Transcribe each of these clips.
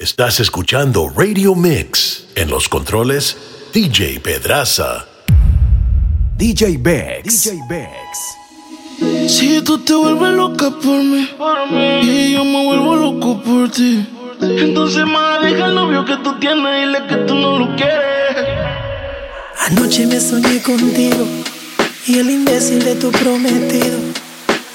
Estás escuchando Radio Mix. En los controles, DJ Pedraza. DJ Bex. DJ Bex. Si tú te vuelves loca por mí, y yo me vuelvo loco por ti, entonces más deja el novio que tú tienes y dile que tú no lo quieres. Anoche me soñé contigo y el imbécil de tu prometido.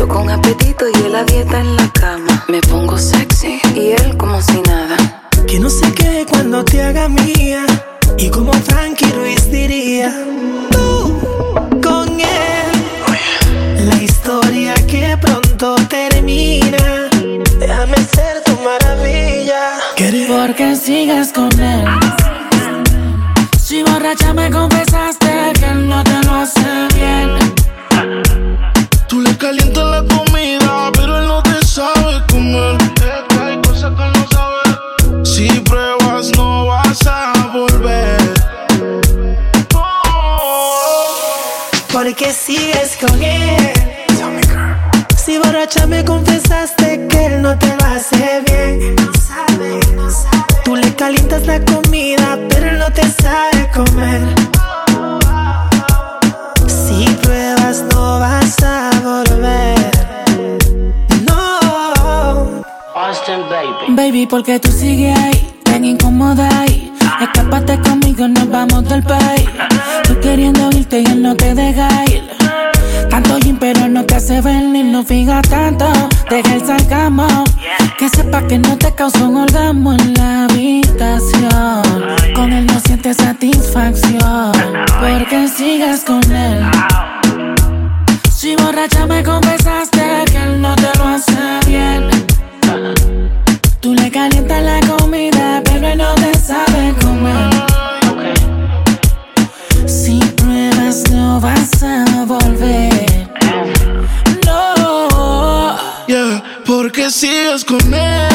Yo con apetito y él a dieta en la cama. Me pongo sexy y él como si nada. Que no se quede cuando te haga mía. Y como Frankie Ruiz diría, tú con él. La historia que pronto termina. Déjame ser tu maravilla. Porque sigues con él. Si borracha me confesaste que él no te lo hace bien. Tú le calientas la comida, pero él no te sabe comer. Hay cosas que él no sabe. Si pruebas, no vas a volver. Oh. Porque sigues con él. Si borracha me confesaste que él no te lo hace bien. No sabe, no sabe. Tú le calientas la comida, pero él no te sabe comer. Baby, porque tú sigues ahí, tan incómoda ahí. Escápate conmigo, nos vamos del país. Tú queriendo irte y él no te deja ir. Tanto gym, pero no te hace venir, no fija tanto. Deja el sarcasmo. Que sepa que no te causó un orgasmo en la habitación. Con él no sientes satisfacción. Porque sigues con él. Si borracha me confesaste que él no te lo hace bien. Calientas la comida, pero no te sabe comer. Si pruebas, no vas a volver. No. Yeah, porque sigues con él.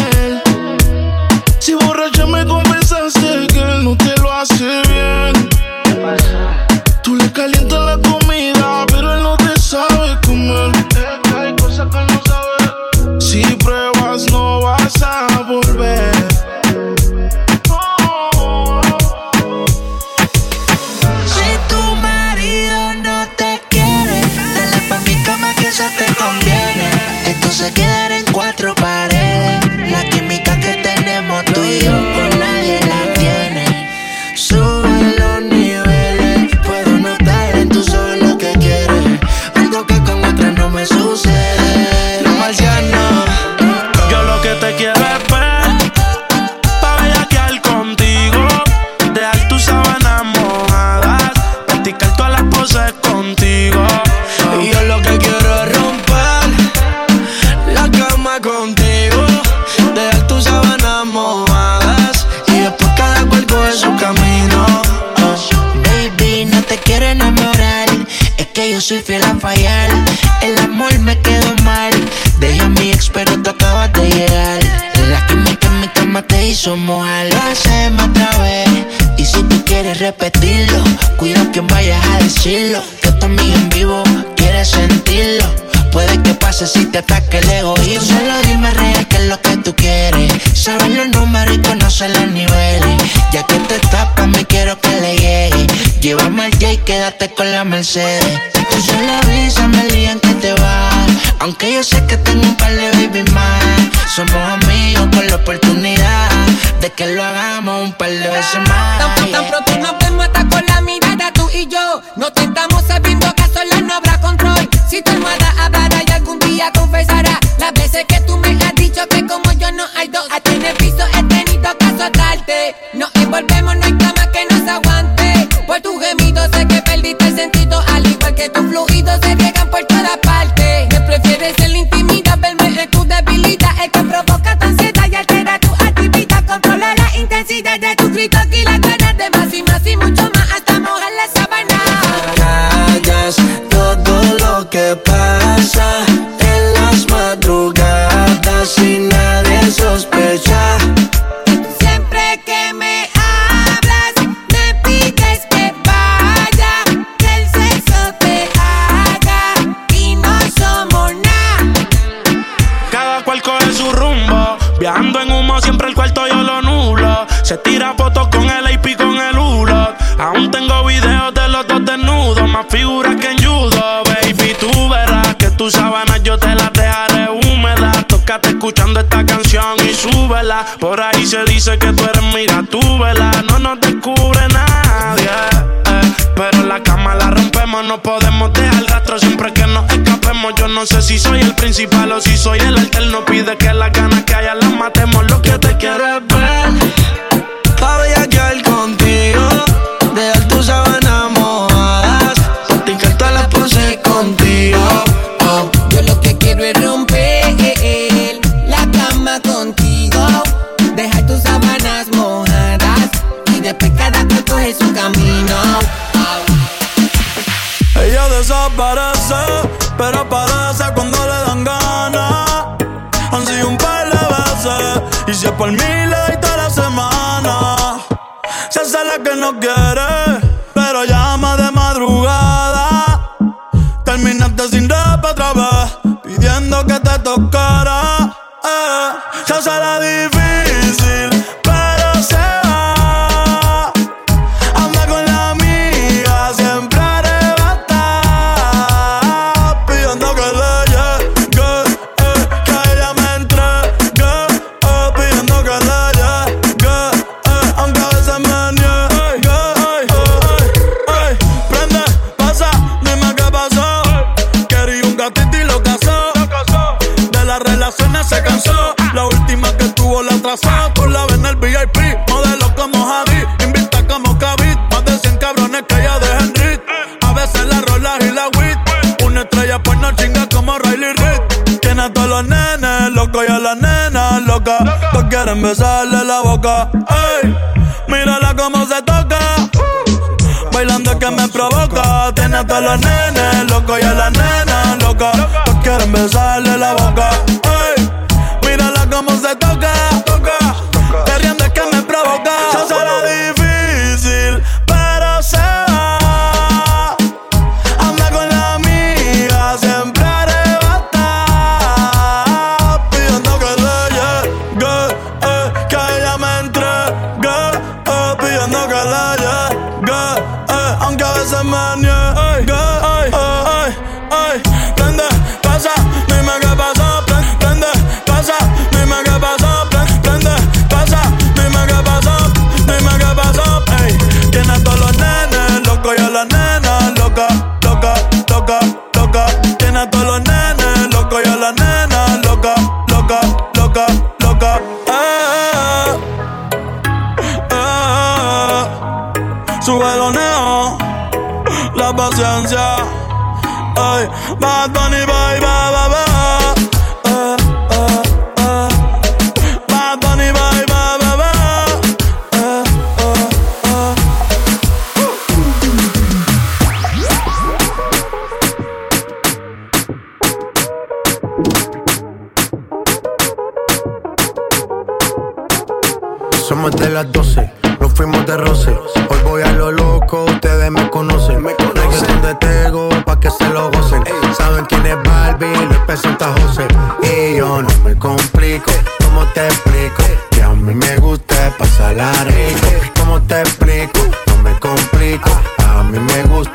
Sabes los números y conoces los niveles. Ya que te tapas, me quiero que le llegue. Llévame al quédate con la Mercedes. Tú sola brisa me lían que te vas. Aunque yo sé que tengo un par de baby más. Somos amigos con la oportunidad de que lo hagamos un par de veces más. Tan, pronto nos vemos hasta con la mirada tú y yo. No te estamos sabiendo que no habrá control. Si tu almohada hablará y algún día confesará las veces que tú me has dicho que como yo no hay dos. A ti en el piso he tenido que azotarte. Nos envolvemos, no hay Se tira fotos con el AP con el ULOT. Aún tengo videos de los dos desnudos, más figuras que en judo, baby. Tú verás que tus sábanas yo te las dejaré húmedas. Tócate escuchando esta canción y súbela. Por ahí se dice que tú eres mira, tú vela. No nos descubre nadie. Eh. Pero la cama la rompemos, no podemos dejar rastro siempre que nos escapemos. Yo no sé si soy el principal o si soy el alterno. Pide que las ganas que haya las matemos. Lo que por mí le doy toda la semana. Se hace la que no quiere, pero llama de madrugada. Terminaste sin rap otra pidiendo que te tocara. Eh, se hace la diferencia. loco y a la nena loca. Todos quieren besarle la boca las 12. Nos fuimos de roce. Hoy voy a lo loco, ustedes me conocen. Me conocen de Tego pa' que se lo gocen. Saben quién es Barbie, lo presenta José. Y yo no me complico, ¿cómo te explico? Que a mí me gusta pasarla rico. ¿Cómo te explico? No me complico, a mí me gusta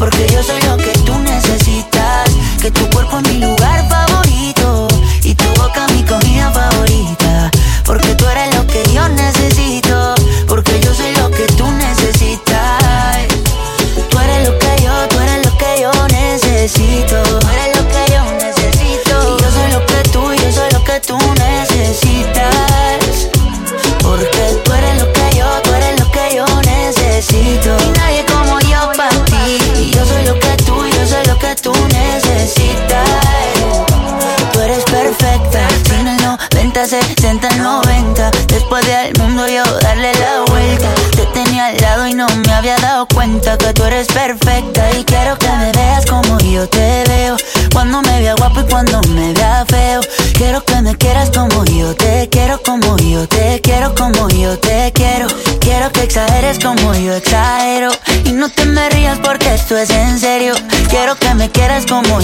porque yo soy lo que tú necesitas. Que tu cuerpo es mi lugar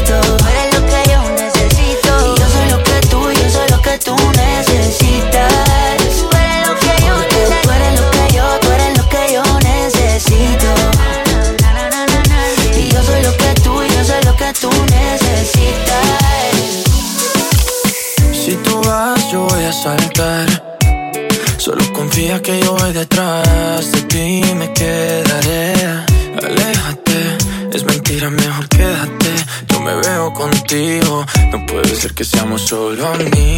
Necesito. Solo amigos. Estás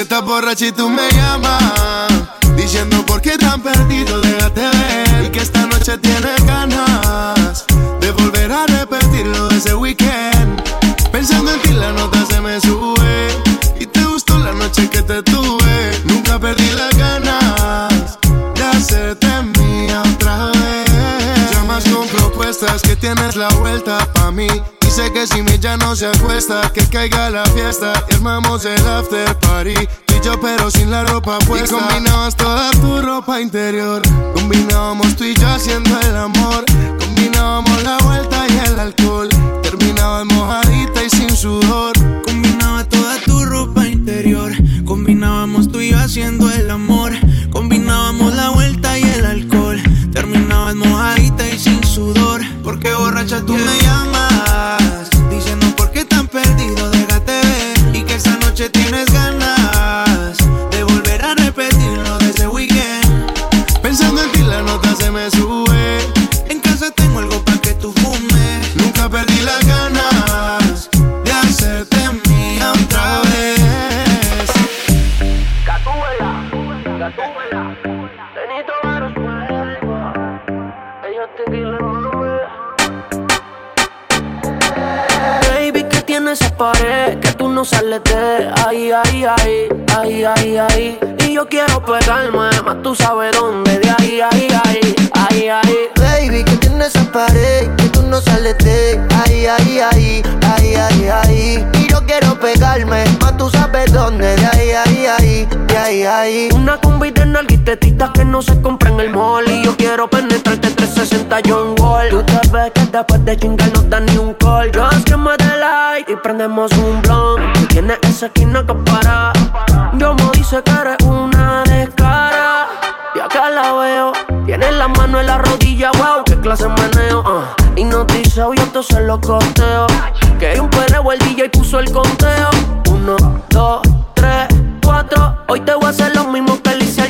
Si estás borracha y tú me llamas Diciendo por qué tan perdido, déjate ver. Y que esta noche tienes ganas De volver a repetir lo de ese weekend. Pensando en ti la nota se me sube. Y te gustó la noche que te tuve. Nunca perdí las ganas De hacerte mía otra vez. Llamas con propuestas que tienes la vuelta pa' mí Dice que si mi ya no se acuesta Que caiga la fiesta. Y armamos el after party Tú y yo pero sin la ropa puesta. Y combinabas toda tu ropa interior. Combinábamos tú y yo haciendo el amor. Combinábamos la vuelta y el alcohol. Terminabas mojadita y sin sudor. Combinaba toda tu ropa interior. Combinábamos tú y yo haciendo el amor. Combinábamos la vuelta y el alcohol. Terminabas mojadita y sin sudor Porque borracha tú me llamas Diciendo por qué tan perdido déjate ver. Y que esa noche tienes ganas De volver a repetir lo de ese weekend. Pensando en ti la nota se me sube. En casa tengo algo pa' que tú fumes. Nunca perdí las ganas pared que tú no sales de ahí, ahí, ahí, ahí, ahí, ahí. Y yo quiero pegarme, más tú sabes dónde, de ahí, ahí, ahí, ahí, ahí. Baby, que tiene esa pared que tú no sales de ahí, ahí, ahí, ahí, ahí, ahí. Y yo quiero pegarme, más tú sabes dónde, de ahí, ahí, ahí, de ahí, ahí. Una combi de nalguitetitas que no se compra en el mall Y yo quiero penetrarte 360 John Wall Tú te ves que después de chingar no da ni un call Just que me dé like y prendemos un blunt Tú tienes esa esquina que para. Yo me dice que eres una descara. Y acá la veo. Tienes la mano en la rodilla, wow, qué clase meneo ah. Hipnotizado y entonces lo costeo. Que hay un perreo, el DJ puso el conteo. Uno, dos, tres, cuatro. Hoy te voy a hacer lo mismo que le hice.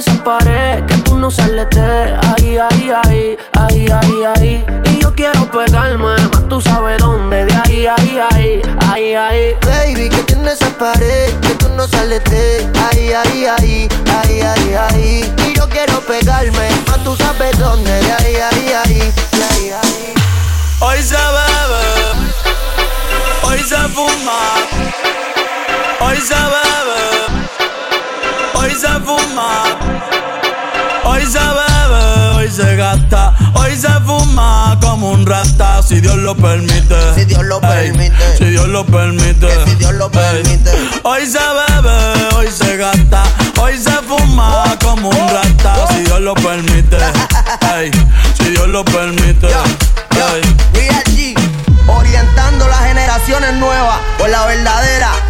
esa pared que tú no sales de ahí, ahí, ahí, ahí, ahí, ahí. Y yo quiero pegarme, más tú sabes dónde, de ahí, ahí, ahí, ahí, ahí. Baby, que tiene esa pared que tú no sales de ahí, ahí, ahí, ahí, ahí, ahí. Y yo quiero pegarme, más tú sabes dónde, de ahí, ahí, ahí, de ahí, ahí. Hoy se bebe, hoy se fuma, hoy se bebe, hoy se fuma, si Dios lo permite. Si Dios lo permite. Si Dios lo permite. si Dios lo permite. Hoy se bebe, hoy se gasta, hoy se fuma como un rata, si Dios lo permite. Ey, si Dios lo permite. Ey. Real G, orientando las generaciones nuevas por la verdadera.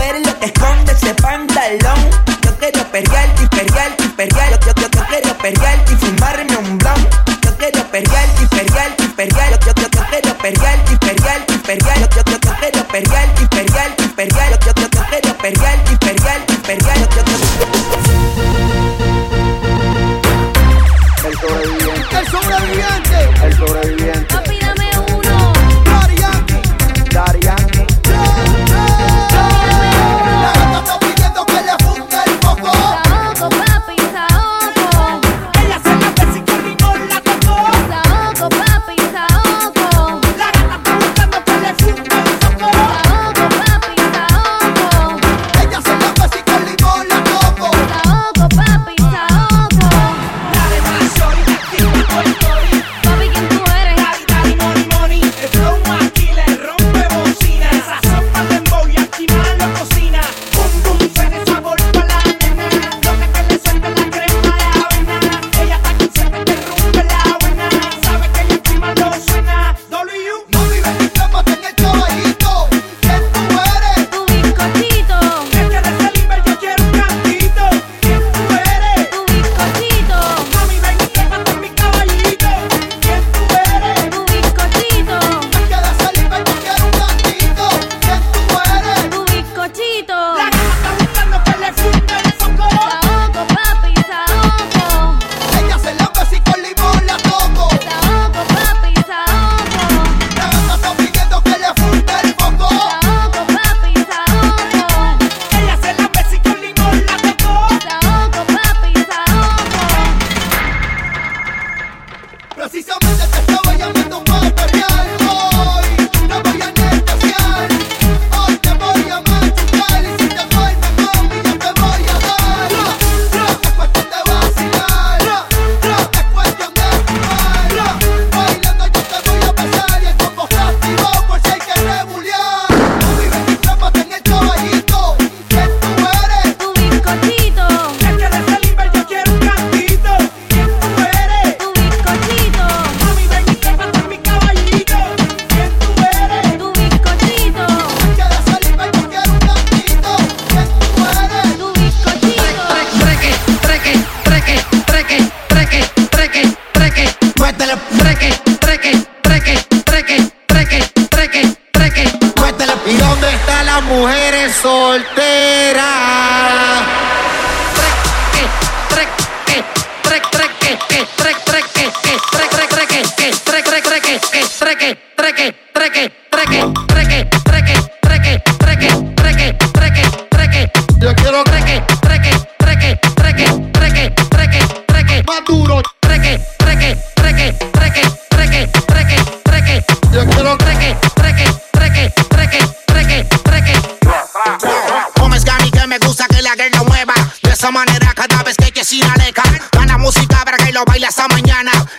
Ver lo que esconde ese pantalón. Yo quiero pelearte y y. Yo, quiero fumarme un blon. Yo quiero y. Yo, quiero y. Yo, quiero y.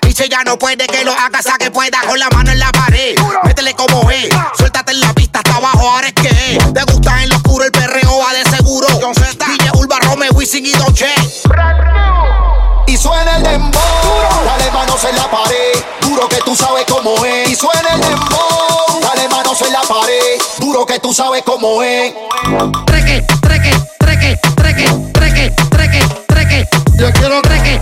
Y si ya no puede que lo haga hasta que pueda. Con la mano en la pared, métele como es. Suéltate en la pista hasta abajo, ahora es que es. Te gusta en lo oscuro, el perreo va de seguro. John Z, DJ Urba, Romeo, Wisin y Dolce. Y suena el dembow, dale manos en la pared, duro que tú sabes cómo es. Y suena el dembow, dale manos en la pared, duro que tú sabes cómo es. Treque, treque, treque, treque, treque, treque, treque. Yo quiero treque,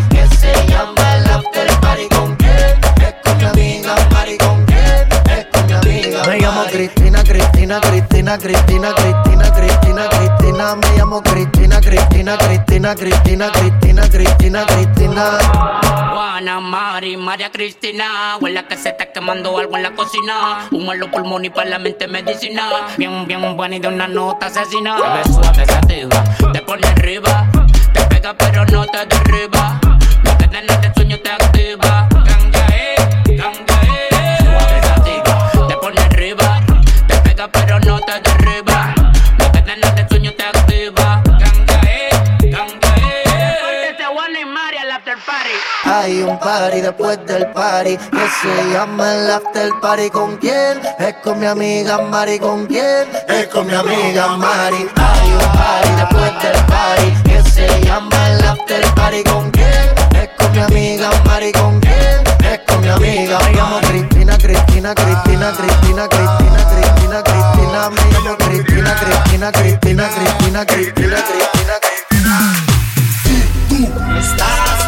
Me llamo Cristina, Cristina, Cristina, Cristina, Cristina, Cristina, Cristina. Me llamo Cristina, Cristina, Cristina, Cristina, Cristina, Cristina, Cristina. Juana, Mari, María Cristina. Huele que se está quemando algo en la cocina. Humo en los pulmones y para la mente medicina. Bien, bien buena y de una nota asesina. Te suave, sativa, te pone arriba. Te pega pero no te derriba. No te Hay un party después del party que se llama el after party. ¿Con quién? Es con mi amiga Mari. ¿Con quién? Es con mi amiga Mari. Hay un party después del party que se llama el after party. ¿Con quién? Es con mi amiga Mari. ¿Con quién? Es con mi amiga llamo Cristina, Cristina, Cristina, Cristina, Cristina, Cristina, Cristina. Me llamo Cristina, Cristina, Cristina, Cristina, Cristina, Cristina, Me estás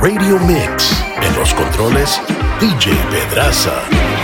Radio Mix. En los controles, DJ Pedraza.